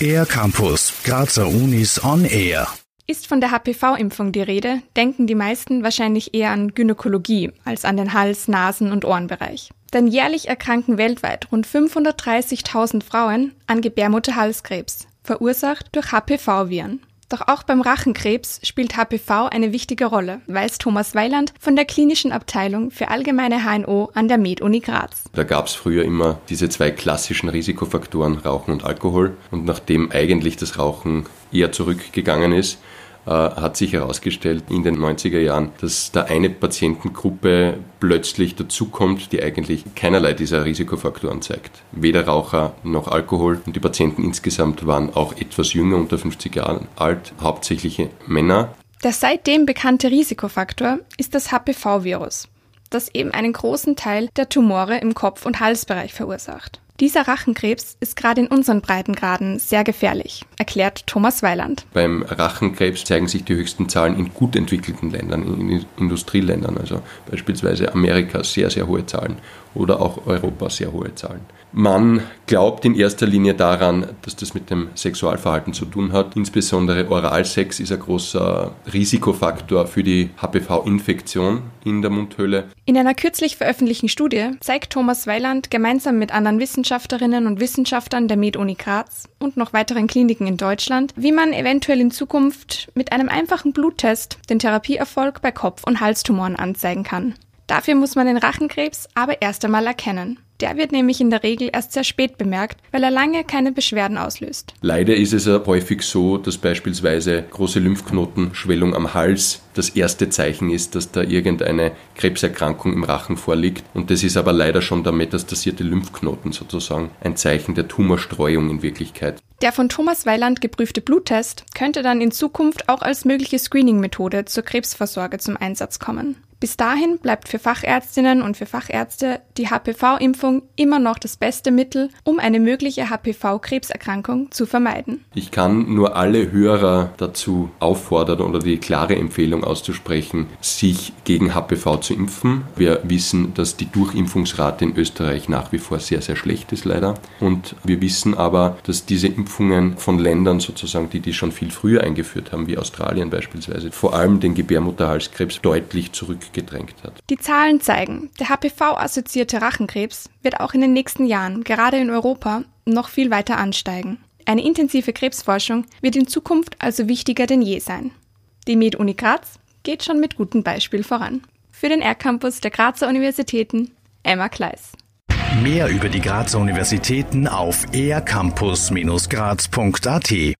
Air Campus, Grazer Unis on Air. Ist von der HPV-Impfung die Rede, denken die meisten wahrscheinlich eher an Gynäkologie als an den Hals-, Nasen- und Ohrenbereich. Denn jährlich erkranken weltweit rund 530.000 Frauen an Gebärmutterhalskrebs, verursacht durch HPV-Viren. Doch auch beim Rachenkrebs spielt HPV eine wichtige Rolle, weiß Thomas Weiland von der klinischen Abteilung für allgemeine HNO an der Med-Uni Graz. Da gab es früher immer diese zwei klassischen Risikofaktoren, Rauchen und Alkohol. Und nachdem eigentlich das Rauchen eher zurückgegangen ist, hat sich herausgestellt in den 90er Jahren, dass da eine Patientengruppe plötzlich dazukommt, die eigentlich keinerlei dieser Risikofaktoren zeigt. Weder Raucher noch Alkohol. Und die Patienten insgesamt waren auch etwas jünger, unter 50 Jahren alt, hauptsächlich Männer. Der seitdem bekannte Risikofaktor ist das HPV-Virus, das eben einen großen Teil der Tumore im Kopf- und Halsbereich verursacht. Dieser Rachenkrebs ist gerade in unseren Breitengraden sehr gefährlich, erklärt Thomas Weiland. Beim Rachenkrebs zeigen sich die höchsten Zahlen in gut entwickelten Ländern, in Industrieländern, also beispielsweise Amerika sehr, sehr hohe Zahlen oder auch Europa sehr hohe Zahlen. Man glaubt in erster Linie daran, dass das mit dem Sexualverhalten zu tun hat. Insbesondere Oralsex ist ein großer Risikofaktor für die HPV-Infektion in der Mundhöhle. In einer kürzlich veröffentlichten Studie zeigt Thomas Weiland gemeinsam mit anderen Wissenschaftlerinnen und Wissenschaftlern der Med-Uni Graz und noch weiteren Kliniken in Deutschland, wie man eventuell in Zukunft mit einem einfachen Bluttest den Therapieerfolg bei Kopf- und Halstumoren anzeigen kann. Dafür muss man den Rachenkrebs aber erst einmal erkennen. Der wird nämlich in der Regel erst sehr spät bemerkt, weil er lange keine Beschwerden auslöst. Leider ist es ja häufig so, dass beispielsweise große Lymphknotenschwellung am Hals das erste Zeichen ist, dass da irgendeine Krebserkrankung im Rachen vorliegt. Und das ist aber leider schon der metastasierte Lymphknoten sozusagen ein Zeichen der Tumorstreuung in Wirklichkeit. Der von Thomas Weiland geprüfte Bluttest könnte dann in Zukunft auch als mögliche Screening-Methode zur Krebsvorsorge zum Einsatz kommen. Bis dahin bleibt für Fachärztinnen und für Fachärzte die HPV-Impfung immer noch das beste Mittel, um eine mögliche HPV-Krebserkrankung zu vermeiden. Ich kann nur alle Hörer dazu auffordern oder die klare Empfehlung auszusprechen, sich gegen HPV zu impfen. Wir wissen, dass die Durchimpfungsrate in Österreich nach wie vor sehr, sehr schlecht ist leider. Und wir wissen aber, dass diese Impfungen von Ländern sozusagen, die die schon viel früher eingeführt haben, wie Australien beispielsweise, vor allem den Gebärmutterhalskrebs deutlich zurück gedrängt hat. Die Zahlen zeigen, der HPV-assoziierte Rachenkrebs wird auch in den nächsten Jahren, gerade in Europa, noch viel weiter ansteigen. Eine intensive Krebsforschung wird in Zukunft also wichtiger denn je sein. Die Med-Uni Graz geht schon mit gutem Beispiel voran. Für den R-Campus der Grazer Universitäten, Emma Kleiss. Mehr über die Grazer Universitäten auf ercampus-graz.at